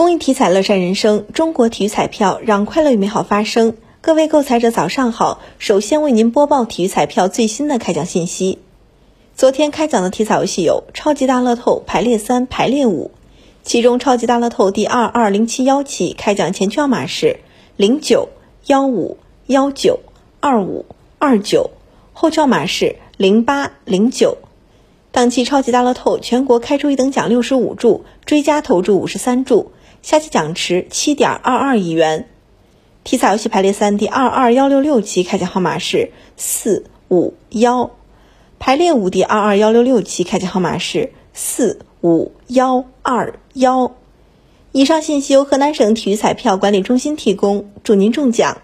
公益体彩乐善人生，中国体育彩票让快乐与美好发生。各位购彩者早上好，首先为您播报体育彩票最新的开奖信息。昨天开奖的体彩游戏有超级大乐透排列三、排列五，其中超级大乐透第二二零七幺期开奖前券码是零九幺五幺九二五二九，后券码是零八零九。当期超级大乐透全国开出一等奖六十五注，追加投注五十三注。下期奖池七点二二亿元，体彩游戏排列三第二二幺六六期开奖号码是四五幺，排列五第二二幺六六期开奖号码是四五幺二幺。以上信息由河南省体育彩票管理中心提供，祝您中奖。